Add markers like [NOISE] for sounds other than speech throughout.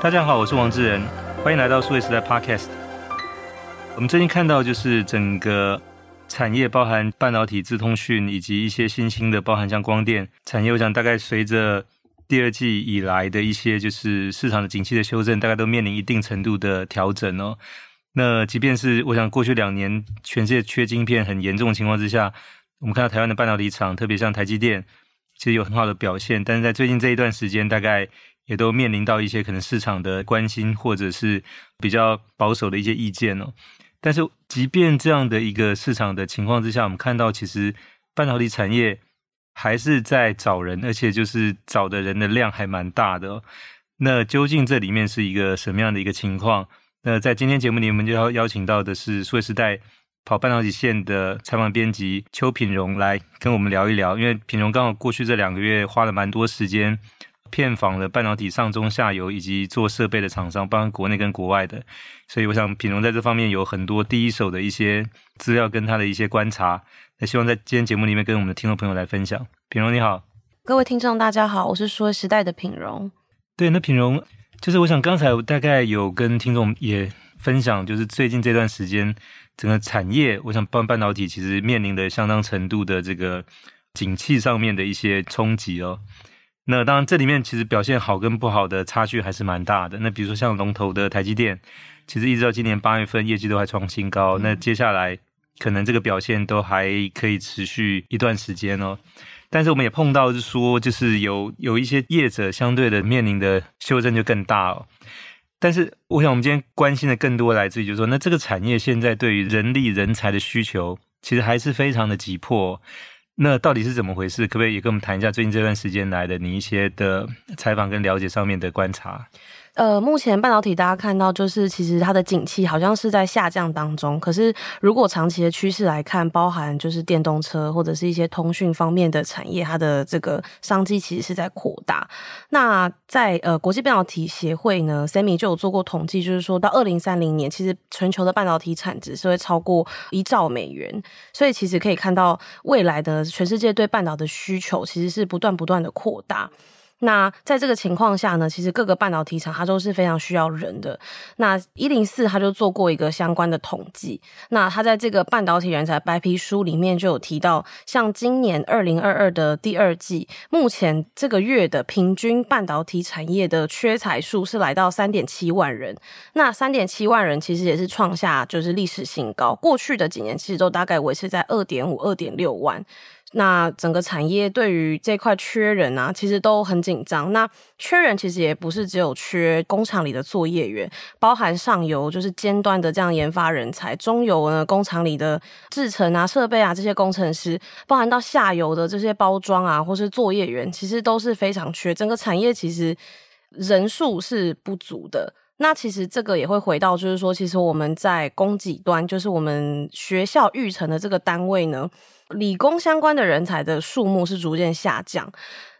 大家好，我是王志仁，欢迎来到数位时代 Podcast。我们最近看到就是整个产业，包含半导体、资通讯以及一些新兴的，包含像光电产业，我想大概随着第二季以来的一些就是市场的景气的修正，大概都面临一定程度的调整哦。那即便是我想过去两年全世界缺晶片很严重的情况之下，我们看到台湾的半导体厂，特别像台积电，其实有很好的表现，但是在最近这一段时间，大概。也都面临到一些可能市场的关心，或者是比较保守的一些意见哦。但是，即便这样的一个市场的情况之下，我们看到其实半导体产业还是在找人，而且就是找的人的量还蛮大的哦。那究竟这里面是一个什么样的一个情况？那在今天节目里，我们就要邀请到的是数位时代跑半导体线的采访编辑邱品荣来跟我们聊一聊，因为品荣刚好过去这两个月花了蛮多时间。遍访了半导体上中下游以及做设备的厂商，包括国内跟国外的，所以我想品荣在这方面有很多第一手的一些资料跟他的一些观察，那希望在今天节目里面跟我们的听众朋友来分享。品荣你好，各位听众大家好，我是说时代的品荣。对，那品荣就是我想刚才我大概有跟听众也分享，就是最近这段时间整个产业，我想半半导体其实面临的相当程度的这个景气上面的一些冲击哦。那当然，这里面其实表现好跟不好的差距还是蛮大的。那比如说像龙头的台积电，其实一直到今年八月份业绩都还创新高。那接下来可能这个表现都还可以持续一段时间哦。但是我们也碰到是说，就是有有一些业者相对的面临的修正就更大哦。但是我想我们今天关心的更多来自于就是说，那这个产业现在对于人力人才的需求其实还是非常的急迫。那到底是怎么回事？可不可以也跟我们谈一下最近这段时间来的你一些的采访跟了解上面的观察？呃，目前半导体大家看到就是，其实它的景气好像是在下降当中。可是如果长期的趋势来看，包含就是电动车或者是一些通讯方面的产业，它的这个商机其实是在扩大。那在呃国际半导体协会呢，SEMI 就有做过统计，就是说到二零三零年，其实全球的半导体产值是会超过一兆美元。所以其实可以看到未来的全世界对半导的需求其实是不断不断的扩大。那在这个情况下呢，其实各个半导体厂它都是非常需要人的。那一零四它就做过一个相关的统计，那它在这个半导体人才白皮书里面就有提到，像今年二零二二的第二季，目前这个月的平均半导体产业的缺才数是来到三点七万人。那三点七万人其实也是创下就是历史新高，过去的几年其实都大概维持在二点五、二点六万。那整个产业对于这块缺人啊，其实都很紧张。那缺人其实也不是只有缺工厂里的作业员，包含上游就是尖端的这样研发人才，中游呢工厂里的制程啊、设备啊这些工程师，包含到下游的这些包装啊或是作业员，其实都是非常缺。整个产业其实人数是不足的。那其实这个也会回到，就是说，其实我们在供给端，就是我们学校育成的这个单位呢。理工相关的人才的数目是逐渐下降，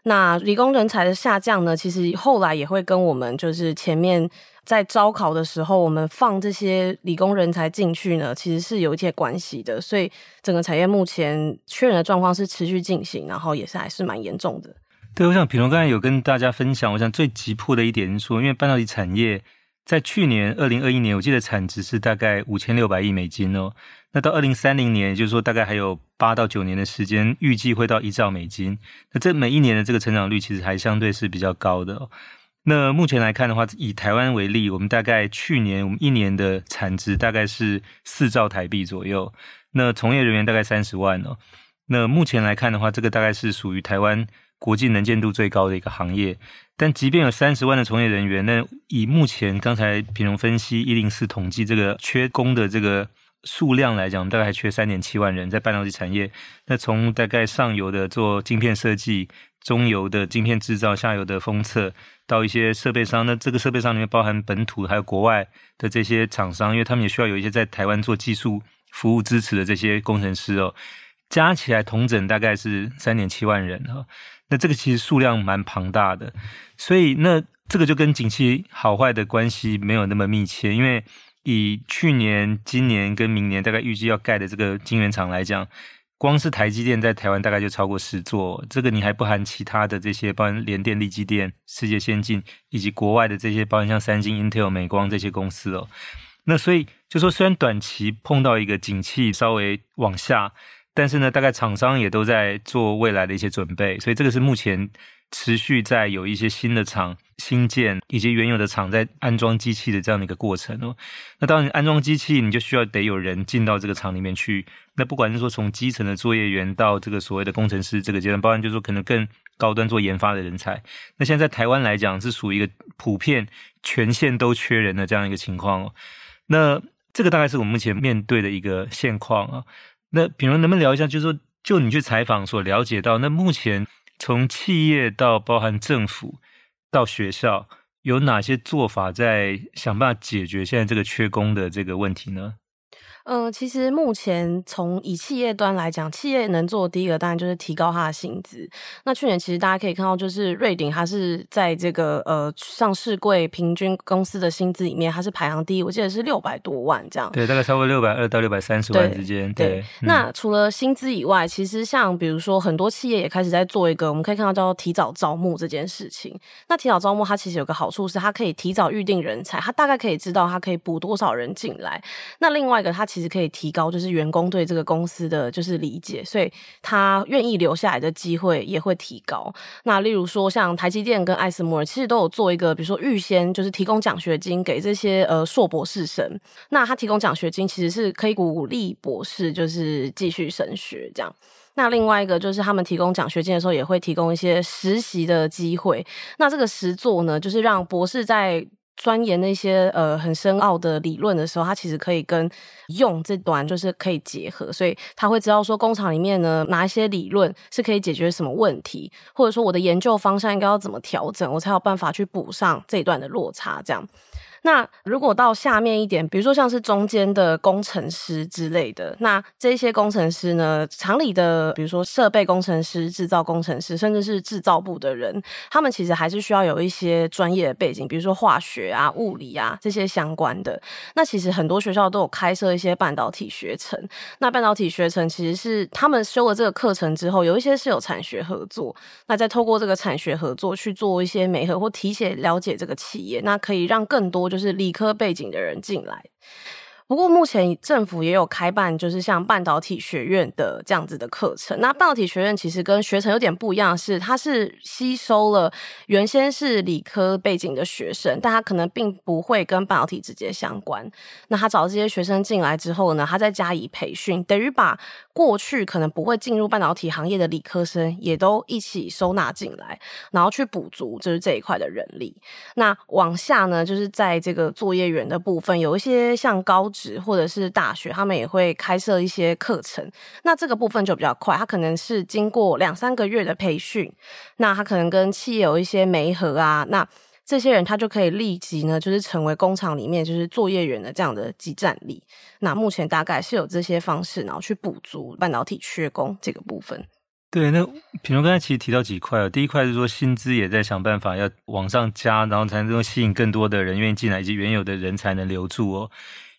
那理工人才的下降呢，其实后来也会跟我们就是前面在招考的时候，我们放这些理工人才进去呢，其实是有一些关系的。所以整个产业目前缺人的状况是持续进行，然后也是还是蛮严重的。对，我想品龙刚才有跟大家分享，我想最急迫的一点是说，因为半导体产业在去年二零二一年，我记得产值是大概五千六百亿美金哦。那到二零三零年，也就是说大概还有八到九年的时间，预计会到一兆美金。那这每一年的这个成长率其实还相对是比较高的哦。那目前来看的话，以台湾为例，我们大概去年我们一年的产值大概是四兆台币左右。那从业人员大概三十万哦。那目前来看的话，这个大概是属于台湾国际能见度最高的一个行业。但即便有三十万的从业人员，那以目前刚才平荣分析一零四统计这个缺工的这个。数量来讲，大概还缺三点七万人在半导体产业。那从大概上游的做晶片设计，中游的晶片制造，下游的封测，到一些设备商。那这个设备商里面包含本土还有国外的这些厂商，因为他们也需要有一些在台湾做技术服务支持的这些工程师哦。加起来同整大概是三点七万人哈。那这个其实数量蛮庞大的，所以那这个就跟景气好坏的关系没有那么密切，因为。以去年、今年跟明年大概预计要盖的这个晶圆厂来讲，光是台积电在台湾大概就超过十座，这个你还不含其他的这些，包含联电、力积电、世界先进以及国外的这些，包含像三星、Intel、美光这些公司哦。那所以就说，虽然短期碰到一个景气稍微往下，但是呢，大概厂商也都在做未来的一些准备，所以这个是目前持续在有一些新的厂新建，以及原有的厂在安装机器的这样的一个过程哦。那当然，安装机器你就需要得有人进到这个厂里面去。那不管是说从基层的作业员到这个所谓的工程师这个阶段，包含就是说可能更高端做研发的人才。那现在台湾来讲，是属于一个普遍全线都缺人的这样一个情况哦。那这个大概是我目前面对的一个现况啊。那品如能不能聊一下，就是说就你去采访所了解到，那目前从企业到包含政府到学校，有哪些做法在想办法解决现在这个缺工的这个问题呢？嗯、呃，其实目前从以企业端来讲，企业能做的第一个当然就是提高它的薪资。那去年其实大家可以看到，就是瑞鼎它是在这个呃上市柜平均公司的薪资里面，它是排行第一，我记得是六百多万这样。对，大概超过六百二到六百三十万之间。对，对嗯、那除了薪资以外，其实像比如说很多企业也开始在做一个，我们可以看到叫做提早招募这件事情。那提早招募它其实有个好处是，它可以提早预定人才，它大概可以知道它可以补多少人进来。那另外一个它。其实可以提高，就是员工对这个公司的就是理解，所以他愿意留下来的机会也会提高。那例如说，像台积电跟艾斯摩尔，其实都有做一个，比如说预先就是提供奖学金给这些呃硕博士生。那他提供奖学金其实是可以鼓励博士就是继续升学这样。那另外一个就是他们提供奖学金的时候，也会提供一些实习的机会。那这个实作呢，就是让博士在钻研那些呃很深奥的理论的时候，他其实可以跟用这段就是可以结合，所以他会知道说工厂里面呢哪一些理论是可以解决什么问题，或者说我的研究方向应该要怎么调整，我才有办法去补上这一段的落差，这样。那如果到下面一点，比如说像是中间的工程师之类的，那这些工程师呢，厂里的比如说设备工程师、制造工程师，甚至是制造部的人，他们其实还是需要有一些专业的背景，比如说化学啊、物理啊这些相关的。那其实很多学校都有开设一些半导体学程。那半导体学程其实是他们修了这个课程之后，有一些是有产学合作，那再透过这个产学合作去做一些媒合或提前了解这个企业，那可以让更多。就是理科背景的人进来。不过目前政府也有开办，就是像半导体学院的这样子的课程。那半导体学院其实跟学程有点不一样是，它是吸收了原先是理科背景的学生，但他可能并不会跟半导体直接相关。那他找这些学生进来之后呢，他再加以培训，等于把过去可能不会进入半导体行业的理科生也都一起收纳进来，然后去补足就是这一块的人力。那往下呢，就是在这个作业员的部分，有一些像高职。或者是大学，他们也会开设一些课程。那这个部分就比较快，他可能是经过两三个月的培训，那他可能跟企业有一些媒合啊，那这些人他就可以立即呢，就是成为工厂里面就是作业员的这样的即战力。那目前大概是有这些方式，然后去补足半导体缺工这个部分。对，那品如刚才其实提到几块哦，第一块是说薪资也在想办法要往上加，然后才能够吸引更多的人愿意进来，以及原有的人才能留住哦。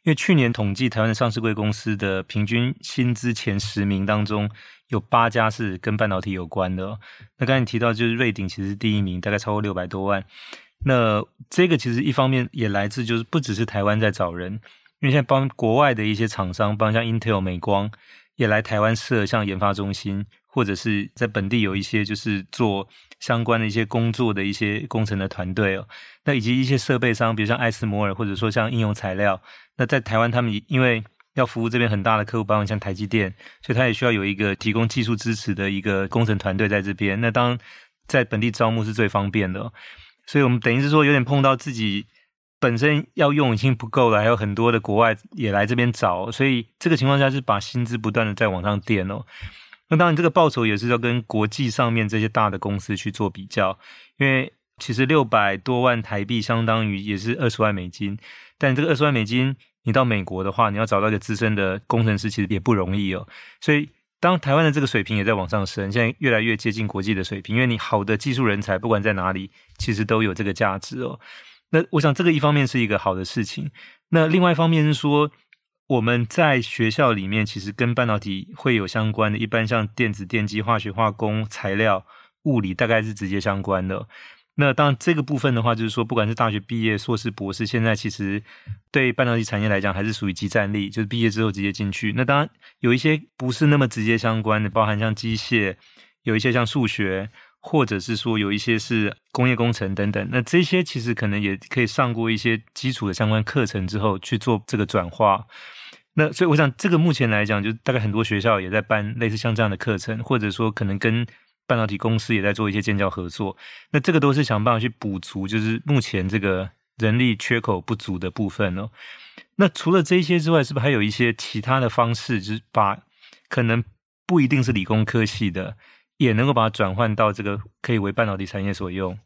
因为去年统计台湾的上市贵公司的平均薪资前十名当中，有八家是跟半导体有关的哦。那刚才你提到就是瑞鼎其实是第一名，大概超过六百多万。那这个其实一方面也来自就是不只是台湾在找人，因为现在帮国外的一些厂商，帮像 Intel、美光也来台湾设像研发中心，或者是在本地有一些就是做相关的一些工作的一些工程的团队哦。那以及一些设备商，比如像艾斯摩尔，或者说像应用材料。那在台湾，他们因为要服务这边很大的客户，包括像台积电，所以他也需要有一个提供技术支持的一个工程团队在这边。那当在本地招募是最方便的，所以我们等于是说有点碰到自己本身要用已经不够了，还有很多的国外也来这边找，所以这个情况下是把薪资不断的在往上垫哦。那当然这个报酬也是要跟国际上面这些大的公司去做比较，因为其实六百多万台币相当于也是二十万美金，但这个二十万美金。你到美国的话，你要找到一个资深的工程师，其实也不容易哦。所以，当台湾的这个水平也在往上升，现在越来越接近国际的水平。因为你好的技术人才，不管在哪里，其实都有这个价值哦。那我想，这个一方面是一个好的事情。那另外一方面是说，我们在学校里面其实跟半导体会有相关的，一般像电子、电机、化学、化工、材料、物理，大概是直接相关的。那当然，这个部分的话，就是说，不管是大学毕业、硕士、博士，现在其实对半导体产业来讲，还是属于即战力，就是毕业之后直接进去。那当然有一些不是那么直接相关的，包含像机械，有一些像数学，或者是说有一些是工业工程等等。那这些其实可能也可以上过一些基础的相关课程之后去做这个转化。那所以我想，这个目前来讲，就大概很多学校也在办类似像这样的课程，或者说可能跟。半导体公司也在做一些建教合作，那这个都是想办法去补足，就是目前这个人力缺口不足的部分哦。那除了这些之外，是不是还有一些其他的方式，就是把可能不一定是理工科系的，也能够把它转换到这个可以为半导体产业所用？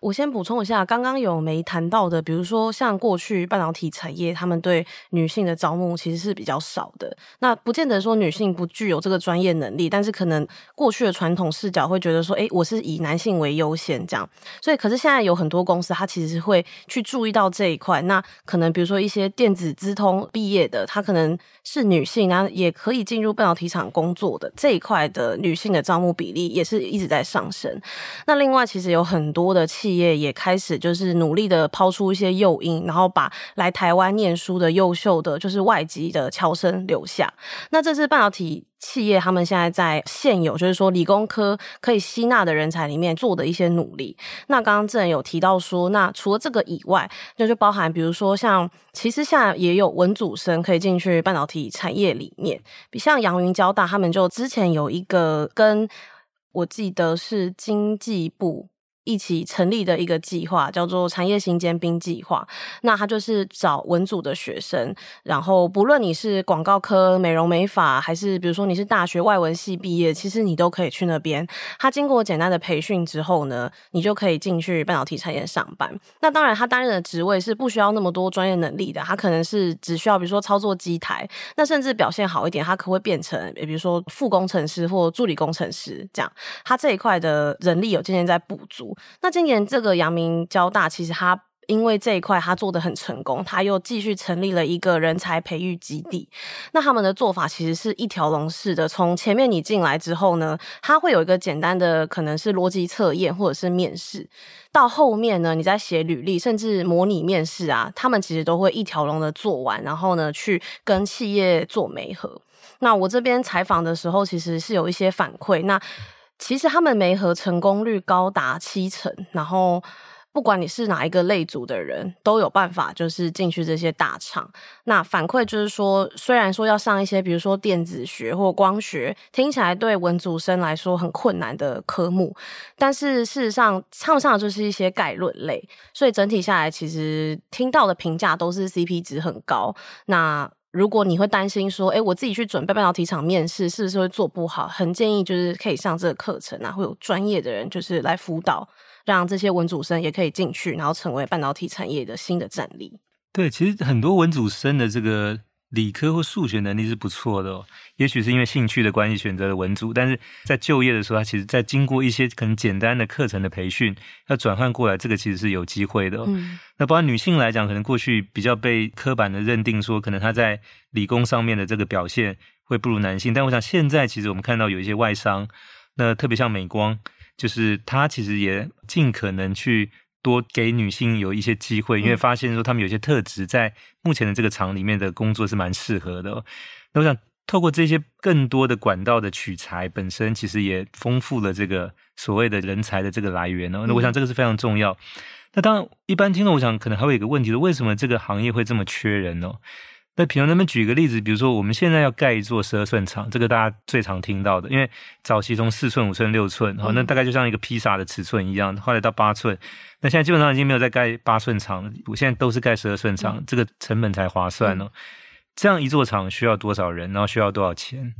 我先补充一下，刚刚有没谈到的，比如说像过去半导体产业，他们对女性的招募其实是比较少的。那不见得说女性不具有这个专业能力，但是可能过去的传统视角会觉得说，诶，我是以男性为优先这样。所以，可是现在有很多公司，它其实会去注意到这一块。那可能比如说一些电子资通毕业的，她可能是女性，然后也可以进入半导体厂工作的这一块的女性的招募比例也是一直在上升。那另外，其实有很多的。企业也开始就是努力的抛出一些诱因，然后把来台湾念书的优秀的就是外籍的侨生留下。那这是半导体企业他们现在在现有就是说理工科可以吸纳的人才里面做的一些努力。那刚刚正有提到说，那除了这个以外，那就包含比如说像其实现在也有文组生可以进去半导体产业里面，比像阳云交大他们就之前有一个跟我记得是经济部。一起成立的一个计划叫做产业型尖兵计划，那他就是找文组的学生，然后不论你是广告科、美容美发，还是比如说你是大学外文系毕业，其实你都可以去那边。他经过简单的培训之后呢，你就可以进去半导体产业上班。那当然，他担任的职位是不需要那么多专业能力的，他可能是只需要比如说操作机台，那甚至表现好一点，他可会变成比如说副工程师或助理工程师这样。他这一块的人力有渐渐在补足。那今年这个阳明交大，其实他因为这一块他做的很成功，他又继续成立了一个人才培育基地。那他们的做法其实是一条龙式的，从前面你进来之后呢，他会有一个简单的可能是逻辑测验或者是面试，到后面呢，你在写履历，甚至模拟面试啊，他们其实都会一条龙的做完，然后呢去跟企业做媒合。那我这边采访的时候，其实是有一些反馈。那其实他们媒合成功率高达七成，然后不管你是哪一个类组的人，都有办法就是进去这些大厂。那反馈就是说，虽然说要上一些比如说电子学或光学，听起来对文组生来说很困难的科目，但是事实上他们上就是一些概论类，所以整体下来其实听到的评价都是 CP 值很高。那如果你会担心说，哎，我自己去准备半导体厂面试，是不是会做不好？很建议就是可以上这个课程啊，会有专业的人就是来辅导，让这些文组生也可以进去，然后成为半导体产业的新的战力。对，其实很多文组生的这个。理科或数学能力是不错的哦，也许是因为兴趣的关系选择了文组，但是在就业的时候，他其实在经过一些可能简单的课程的培训，要转换过来，这个其实是有机会的哦。嗯。那包括女性来讲，可能过去比较被刻板的认定说，可能她在理工上面的这个表现会不如男性，但我想现在其实我们看到有一些外商，那特别像美光，就是他其实也尽可能去。多给女性有一些机会，因为发现说她们有些特质在目前的这个厂里面的工作是蛮适合的哦。那我想透过这些更多的管道的取材，本身其实也丰富了这个所谓的人才的这个来源哦。那我想这个是非常重要。那当然，一般听众我想可能还会有一个问题是，为什么这个行业会这么缺人呢？那比如能不能举个例子？比如说我们现在要盖一座十二寸厂，这个大家最常听到的，因为早期从四寸、五寸、六寸，好，那大概就像一个披萨的尺寸一样，后来到八寸，那现在基本上已经没有再盖八寸厂了，我现在都是盖十二寸厂，嗯，这个成本才划算哦。这样一座厂需要多少人？然后需要多少钱？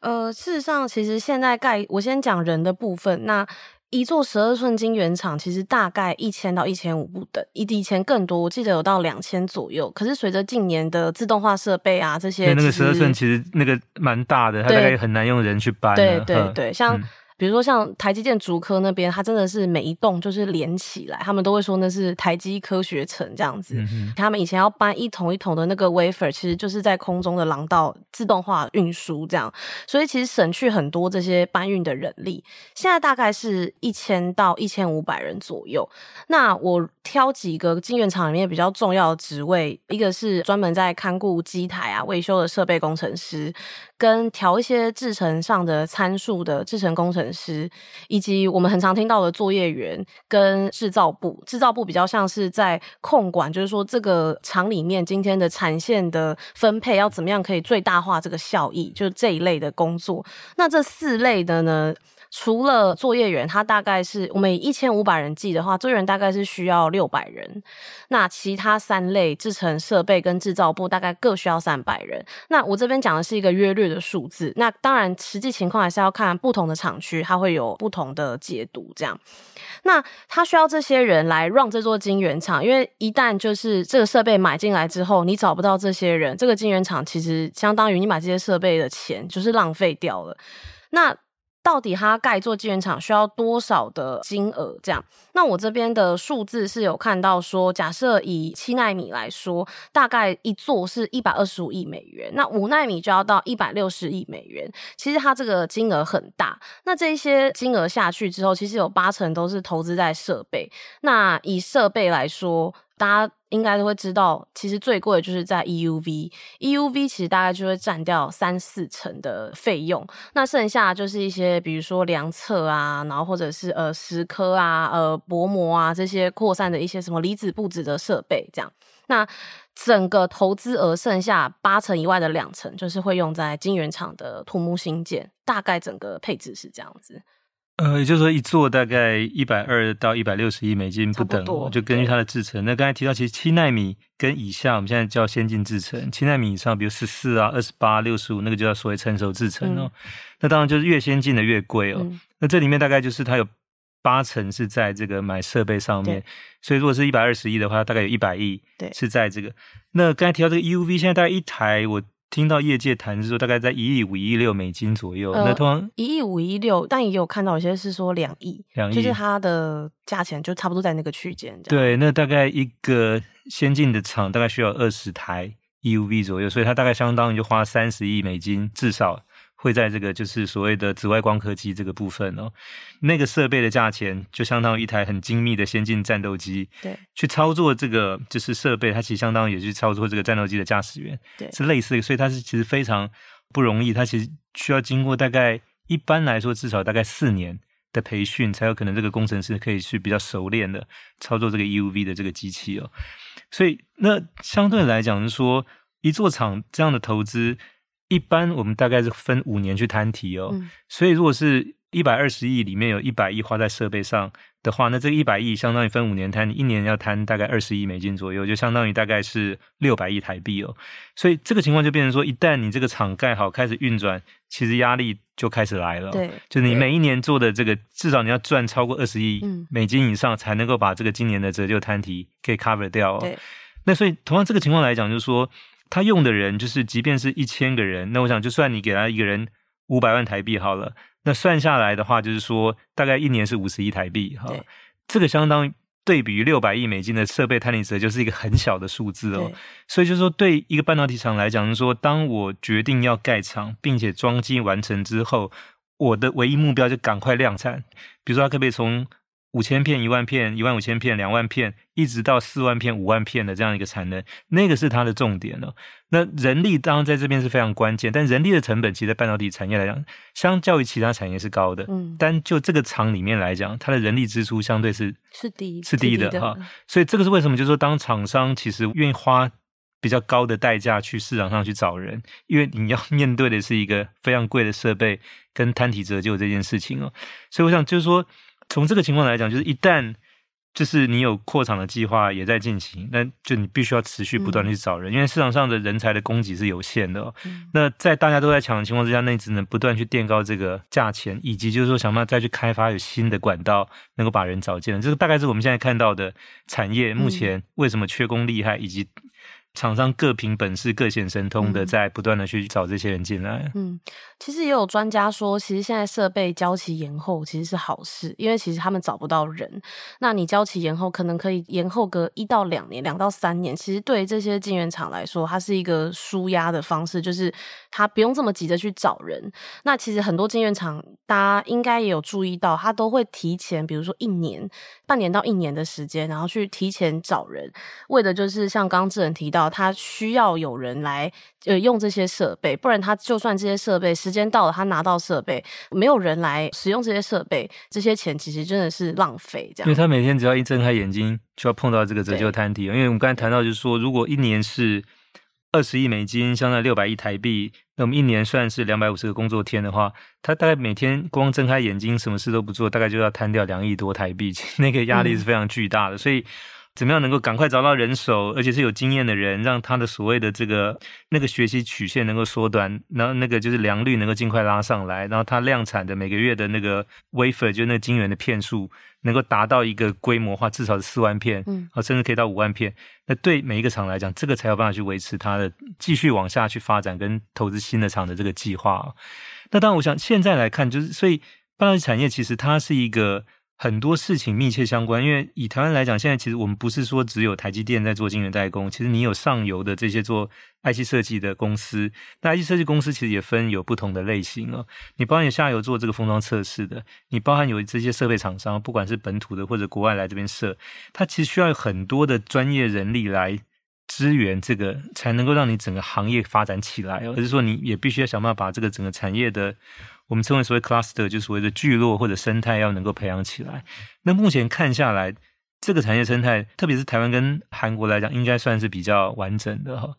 呃，事实上，其实现在盖，我先讲人的部分，那。一座十二寸晶圆厂其实大概一千到一千五不等，以以前更多，我记得有到两千左右。可是随着近年的自动化设备啊这些，那个十二寸其实那个蛮大的，它大概很难用人去搬。对对对，像比如说像台积电竹科那边，它真的是每一栋就是连起来，他们都会说那是台积科学城这样子。嗯、他们以前要搬一桶一桶的那个 wafer，其实就是在空中的廊道自动化运输这样，所以其实省去很多这些搬运的人力。现在大概是一千到一千五百人左右。那我挑几个晶圆厂里面比较重要的职位，一个是专门在看顾机台啊维修的设备工程师，跟调一些制程上的参数的制程工程师，以及我们很常听到的作业员跟制造部。制造部比较像是在控管，就是说这个厂里面今天的产线的分配要怎么样可以最大化这个效益，就是这一类的工作。那这四类的呢？除了作业员，他大概是我们一千五百人计的话，作业员大概是需要六百人。那其他三类制成设备跟制造部大概各需要三百人。那我这边讲的是一个约略的数字。那当然实际情况还是要看不同的厂区，它会有不同的解读。这样，那他需要这些人来 run 这座晶圆厂，因为一旦就是这个设备买进来之后，你找不到这些人，这个晶圆厂其实相当于你买这些设备的钱就是浪费掉了。那到底它盖一座晶圆厂需要多少的金额？这样，那我这边的数字是有看到说，假设以七奈米来说，大概一座是一百二十五亿美元，那五奈米就要到一百六十亿美元。其实它这个金额很大。那这些金额下去之后，其实有八成都是投资在设备。那以设备来说，大家应该都会知道，其实最贵的就是在 EUV，EUV 其实大概就会占掉三四成的费用，那剩下就是一些比如说量测啊，然后或者是呃蚀刻啊、呃薄膜啊这些扩散的一些什么离子布置的设备这样。那整个投资额剩下八成以外的两成，就是会用在晶圆厂的土木兴建，大概整个配置是这样子。呃，也就是说，一座大概一百二到一百六十亿美金不等，不就根据它的制程。那刚才提到，其实七纳米跟以下，我们现在叫先进制程；七纳米以上，比如十四啊、二十八、六十五，那个就叫所谓成熟制程哦。嗯、那当然就是越先进的越贵哦。嗯、那这里面大概就是它有八成是在这个买设备上面，所以如果是一百二十亿的话，大概有一百亿是在这个。那刚才提到这个 EUV，现在大概一台我。听到业界谈是说大概在一亿五、一亿六美金左右，呃、那通常一亿五、一亿六，但也有看到有些是说两亿，两亿就是它的价钱就差不多在那个区间。对，那大概一个先进的厂大概需要二十台 EUV 左右，所以它大概相当于就花三十亿美金至少。会在这个就是所谓的紫外光刻机这个部分哦，那个设备的价钱就相当于一台很精密的先进战斗机，对，去操作这个就是设备，它其实相当于也去操作这个战斗机的驾驶员，对，是类似的，所以它是其实非常不容易，它其实需要经过大概一般来说至少大概四年的培训，才有可能这个工程师可以去比较熟练的操作这个 EUV 的这个机器哦，所以那相对来讲是说一座厂这样的投资。一般我们大概是分五年去摊提哦，嗯、所以如果是一百二十亿里面有一百亿花在设备上的话，那这个一百亿相当于分五年摊，你一年要摊大概二十亿美金左右，就相当于大概是六百亿台币哦。所以这个情况就变成说，一旦你这个厂盖好开始运转，其实压力就开始来了。对，就你每一年做的这个，至少你要赚超过二十亿美金以上，才能够把这个今年的折旧摊提可以 cover 掉哦。对，那所以同样这个情况来讲，就是说。他用的人就是，即便是一千个人，那我想就算你给他一个人五百万台币好了，那算下来的话，就是说大概一年是五十亿台币哈。这个相当于对比于六百亿美金的设备摊提折，就是一个很小的数字哦。所以就是说，对一个半导体厂来讲，就是说，当我决定要盖厂，并且装机完成之后，我的唯一目标就赶快量产。比如说，他可不可以从五千片、一万片、一万五千片、两万片，一直到四万片、五万片的这样一个产能，那个是它的重点哦。那人力当然在这边是非常关键，但人力的成本，其实在半导体产业来讲，相较于其他产业是高的。嗯，但就这个厂里面来讲，它的人力支出相对是是低，是低的哈。所以这个是为什么？就是说，当厂商其实愿意花比较高的代价去市场上去找人，因为你要 [LAUGHS] 面对的是一个非常贵的设备跟摊体折旧这件事情哦。所以我想就是说。从这个情况来讲，就是一旦就是你有扩厂的计划也在进行，那就你必须要持续不断的去找人，嗯、因为市场上的人才的供给是有限的、哦。嗯、那在大家都在抢的情况之下，那你只能不断去垫高这个价钱，以及就是说想办法再去开发有新的管道能够把人找进来。这个大概是我们现在看到的产业目前为什么缺工厉害，以及厂商各凭本事、各显神通的，在不断的去找这些人进来。嗯，其实也有专家说，其实现在设备交期延后其实是好事，因为其实他们找不到人。那你交期延后，可能可以延后个一到两年、两到三年。其实对于这些晶圆厂来说，它是一个舒压的方式，就是他不用这么急着去找人。那其实很多晶圆厂，大家应该也有注意到，他都会提前，比如说一年、半年到一年的时间，然后去提前找人，为的就是像刚刚智仁提到。他需要有人来呃用这些设备，不然他就算这些设备时间到了，他拿到设备，没有人来使用这些设备，这些钱其实真的是浪费。这样，因为他每天只要一睁开眼睛，就要碰到这个折旧摊体。因为我们刚才谈到，就是说，如果一年是二十亿美金，相当于六百亿台币，那我们一年算是两百五十个工作天的话，他大概每天光睁开眼睛，什么事都不做，大概就要摊掉两亿多台币，那个压力是非常巨大的，嗯、所以。怎么样能够赶快找到人手，而且是有经验的人，让他的所谓的这个那个学习曲线能够缩短，然后那个就是良率能够尽快拉上来，然后他量产的每个月的那个 wafer 就那个晶圆的片数能够达到一个规模化，至少是四万片，嗯，甚至可以到五万片。那对每一个厂来讲，这个才有办法去维持它的继续往下去发展跟投资新的厂的这个计划。那当然，我想现在来看，就是所以半导体产业其实它是一个。很多事情密切相关，因为以台湾来讲，现在其实我们不是说只有台积电在做晶圆代工，其实你有上游的这些做 IC 设计的公司，那 IC 设计公司其实也分有不同的类型哦。你包含有下游做这个封装测试的，你包含有这些设备厂商，不管是本土的或者国外来这边设，它其实需要很多的专业人力来支援这个，才能够让你整个行业发展起来而。是说你也必须要想办法把这个整个产业的。我们称为所谓 cluster，就是所谓的聚落或者生态，要能够培养起来。那目前看下来，这个产业生态，特别是台湾跟韩国来讲，应该算是比较完整的哈。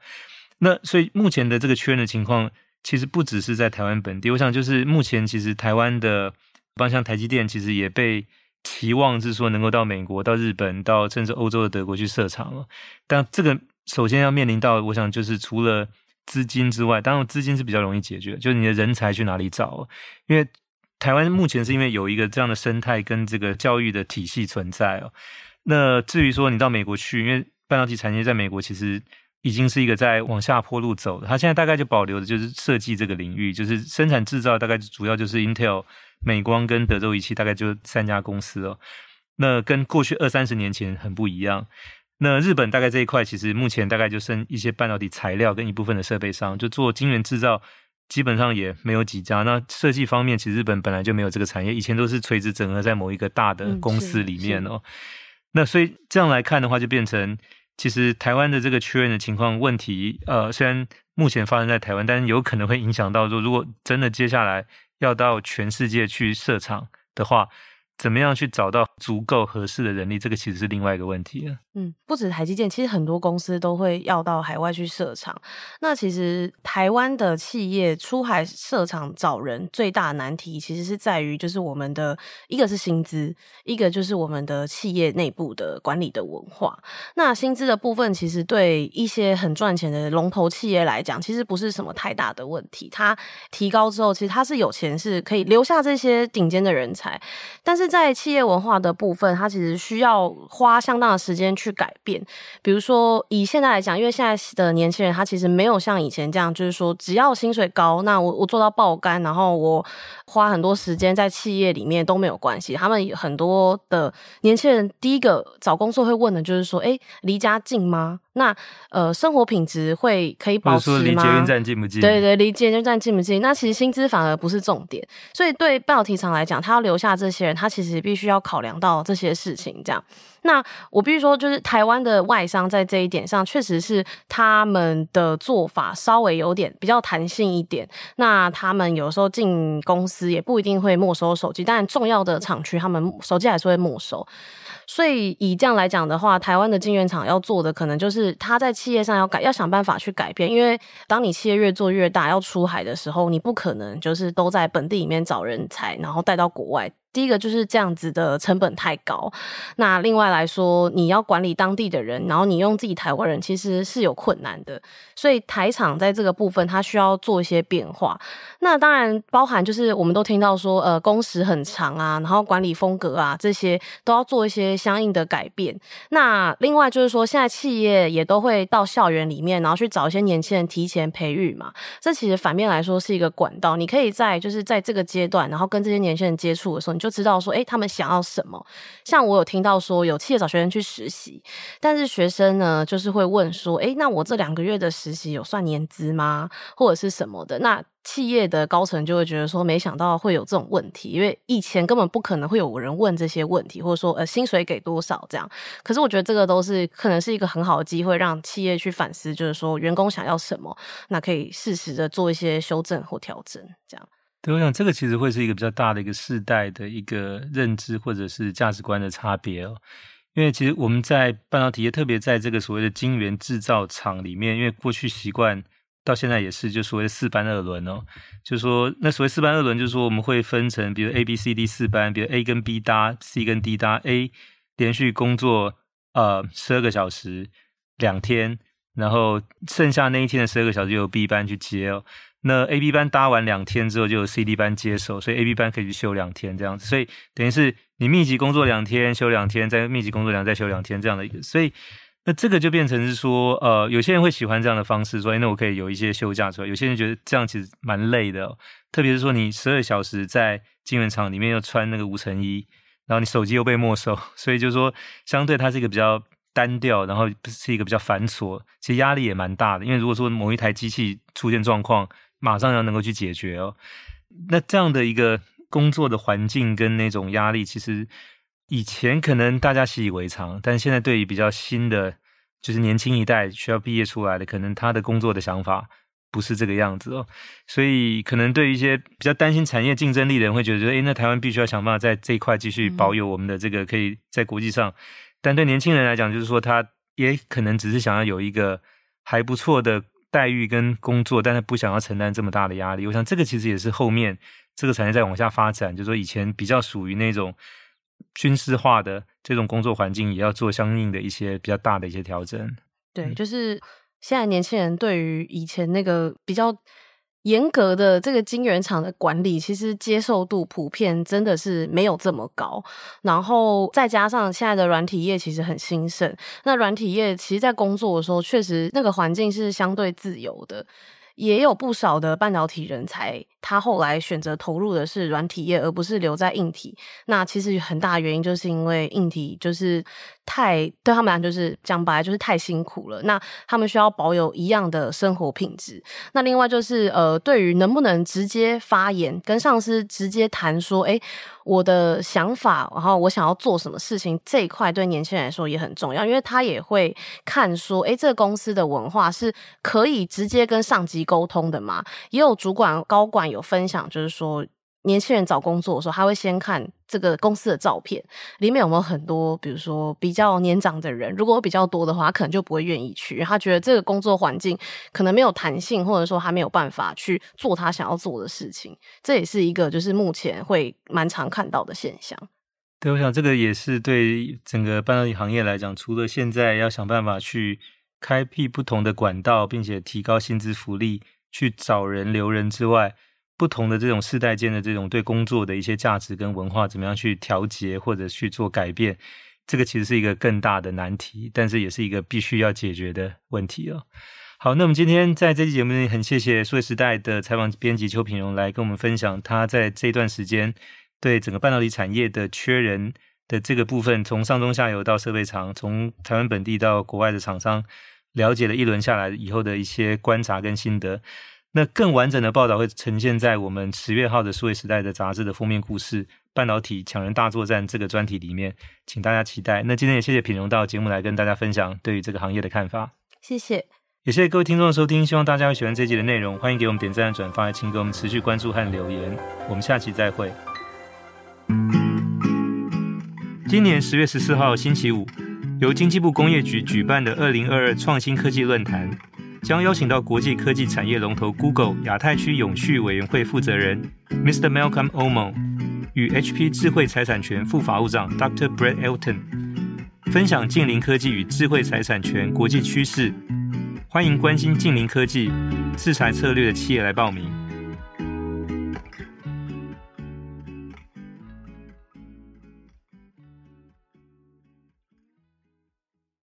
那所以目前的这个缺人的情况，其实不只是在台湾本地。我想就是目前其实台湾的，包括像台积电，其实也被期望是说能够到美国、到日本、到甚至欧洲的德国去设厂了。但这个首先要面临到，我想就是除了资金之外，当然资金是比较容易解决，就是你的人才去哪里找？因为台湾目前是因为有一个这样的生态跟这个教育的体系存在哦。那至于说你到美国去，因为半导体产业在美国其实已经是一个在往下坡路走的，它现在大概就保留的就是设计这个领域，就是生产制造大概主要就是 Intel、美光跟德州仪器，大概就三家公司哦。那跟过去二三十年前很不一样。那日本大概这一块，其实目前大概就剩一些半导体材料跟一部分的设备商，就做晶圆制造，基本上也没有几家。那设计方面，其实日本本来就没有这个产业，以前都是垂直整合在某一个大的公司里面哦。那所以这样来看的话，就变成其实台湾的这个缺人的情况问题，呃，虽然目前发生在台湾，但是有可能会影响到说，如果真的接下来要到全世界去设厂的话。怎么样去找到足够合适的人力？这个其实是另外一个问题了。嗯，不止台积电，其实很多公司都会要到海外去设厂。那其实台湾的企业出海设厂找人最大的难题，其实是在于就是我们的一个是薪资，一个就是我们的企业内部的管理的文化。那薪资的部分，其实对一些很赚钱的龙头企业来讲，其实不是什么太大的问题。它提高之后，其实它是有钱，是可以留下这些顶尖的人才，但是。在企业文化的部分，它其实需要花相当的时间去改变。比如说，以现在来讲，因为现在的年轻人，他其实没有像以前这样，就是说只要薪水高，那我我做到爆肝，然后我花很多时间在企业里面都没有关系。他们很多的年轻人，第一个找工作会问的就是说：“诶，离家近吗？”那呃，生活品质会可以保持吗？离捷运站近不近？对对，离捷运站近不近？那其实薪资反而不是重点。所以对半导体厂来讲，他要留下这些人，他其实必须要考量到这些事情。这样，那我必须说，就是台湾的外商在这一点上，确实是他们的做法稍微有点比较弹性一点。那他们有时候进公司也不一定会没收手机，但重要的厂区，他们手机还是会没收。所以以这样来讲的话，台湾的晶圆厂要做的可能就是他在企业上要改，要想办法去改变。因为当你企业越做越大，要出海的时候，你不可能就是都在本地里面找人才，然后带到国外第一个就是这样子的成本太高，那另外来说，你要管理当地的人，然后你用自己台湾人，其实是有困难的。所以台厂在这个部分，它需要做一些变化。那当然包含就是我们都听到说，呃，工时很长啊，然后管理风格啊这些都要做一些相应的改变。那另外就是说，现在企业也都会到校园里面，然后去找一些年轻人提前培育嘛。这其实反面来说是一个管道，你可以在就是在这个阶段，然后跟这些年轻人接触的时候。就知道说，诶，他们想要什么？像我有听到说，有企业找学生去实习，但是学生呢，就是会问说，诶，那我这两个月的实习有算年资吗？或者是什么的？那企业的高层就会觉得说，没想到会有这种问题，因为以前根本不可能会有人问这些问题，或者说，呃，薪水给多少这样。可是我觉得这个都是可能是一个很好的机会，让企业去反思，就是说员工想要什么，那可以适时的做一些修正或调整，这样。对，我想这个其实会是一个比较大的一个世代的一个认知或者是价值观的差别哦。因为其实我们在半导体业，特别在这个所谓的晶圆制造厂里面，因为过去习惯到现在也是就所谓的四班二轮哦，就是说那所谓四班二轮，就是说我们会分成比如 A、B、C、D 四班，比如 A 跟 B 搭，C 跟 D 搭，A 连续工作呃十二个小时两天，然后剩下那一天的十二个小时由 B 班去接哦。那 A、B 班搭完两天之后，就有 C、D 班接手，所以 A、B 班可以去休两天这样子，所以等于是你密集工作两天，休两天，再密集工作两，再休两天这样的一个，所以那这个就变成是说，呃，有些人会喜欢这样的方式，所以那我可以有一些休假出来，有些人觉得这样其实蛮累的，特别是说你十二小时在晶圆厂里面又穿那个无尘衣，然后你手机又被没收，所以就是说相对它是一个比较单调，然后是一个比较繁琐，其实压力也蛮大的，因为如果说某一台机器出现状况，马上要能够去解决哦，那这样的一个工作的环境跟那种压力，其实以前可能大家习以为常，但现在对于比较新的，就是年轻一代需要毕业出来的，可能他的工作的想法不是这个样子哦，所以可能对于一些比较担心产业竞争力的人，会觉得说，诶，那台湾必须要想办法在这一块继续保有我们的这个可以在国际上，但对年轻人来讲，就是说他也可能只是想要有一个还不错的。待遇跟工作，但是不想要承担这么大的压力。我想这个其实也是后面这个产业在往下发展，就是说以前比较属于那种军事化的这种工作环境，也要做相应的一些比较大的一些调整。对，就是现在年轻人对于以前那个比较。严格的这个晶圆厂的管理，其实接受度普遍真的是没有这么高。然后再加上现在的软体业其实很兴盛，那软体业其实，在工作的时候，确实那个环境是相对自由的。也有不少的半导体人才，他后来选择投入的是软体业，而不是留在硬体。那其实很大原因就是因为硬体就是太对他们来就是讲白就是太辛苦了。那他们需要保有一样的生活品质。那另外就是呃，对于能不能直接发言，跟上司直接谈说，诶我的想法，然后我想要做什么事情，这一块对年轻人来说也很重要，因为他也会看说，诶，这个公司的文化是可以直接跟上级沟通的嘛？也有主管、高管有分享，就是说。年轻人找工作的时候，他会先看这个公司的照片，里面有没有很多，比如说比较年长的人。如果比较多的话，他可能就不会愿意去。他觉得这个工作环境可能没有弹性，或者说他没有办法去做他想要做的事情。这也是一个就是目前会蛮常看到的现象。对，我想这个也是对整个半导体行业来讲，除了现在要想办法去开辟不同的管道，并且提高薪资福利，去找人留人之外。不同的这种世代间的这种对工作的一些价值跟文化，怎么样去调节或者去做改变，这个其实是一个更大的难题，但是也是一个必须要解决的问题哦。好，那我们今天在这期节目里，很谢谢数位时代的采访编辑邱品荣来跟我们分享他在这段时间对整个半导体产业的缺人的这个部分，从上中下游到设备厂，从台湾本地到国外的厂商，了解了一轮下来以后的一些观察跟心得。那更完整的报道会呈现在我们十月号的数位时代的杂志的封面故事《半导体抢人大作战》这个专题里面，请大家期待。那今天也谢谢品荣到节目来跟大家分享对于这个行业的看法。谢谢，也谢谢各位听众的收听，希望大家会喜欢这集的内容。欢迎给我们点赞、转发，请给我们持续关注和留言。我们下期再会。今年十月十四号星期五，由经济部工业局举办的二零二二创新科技论坛。将邀请到国际科技产业龙头 Google 亚太区永续委员会负责人 Mr. Malcolm Omo，与 HP 智慧财产权副法务长 Dr. Brett Elton 分享近邻科技与智慧财产权国际趋势。欢迎关心近邻科技制裁策略的企业来报名。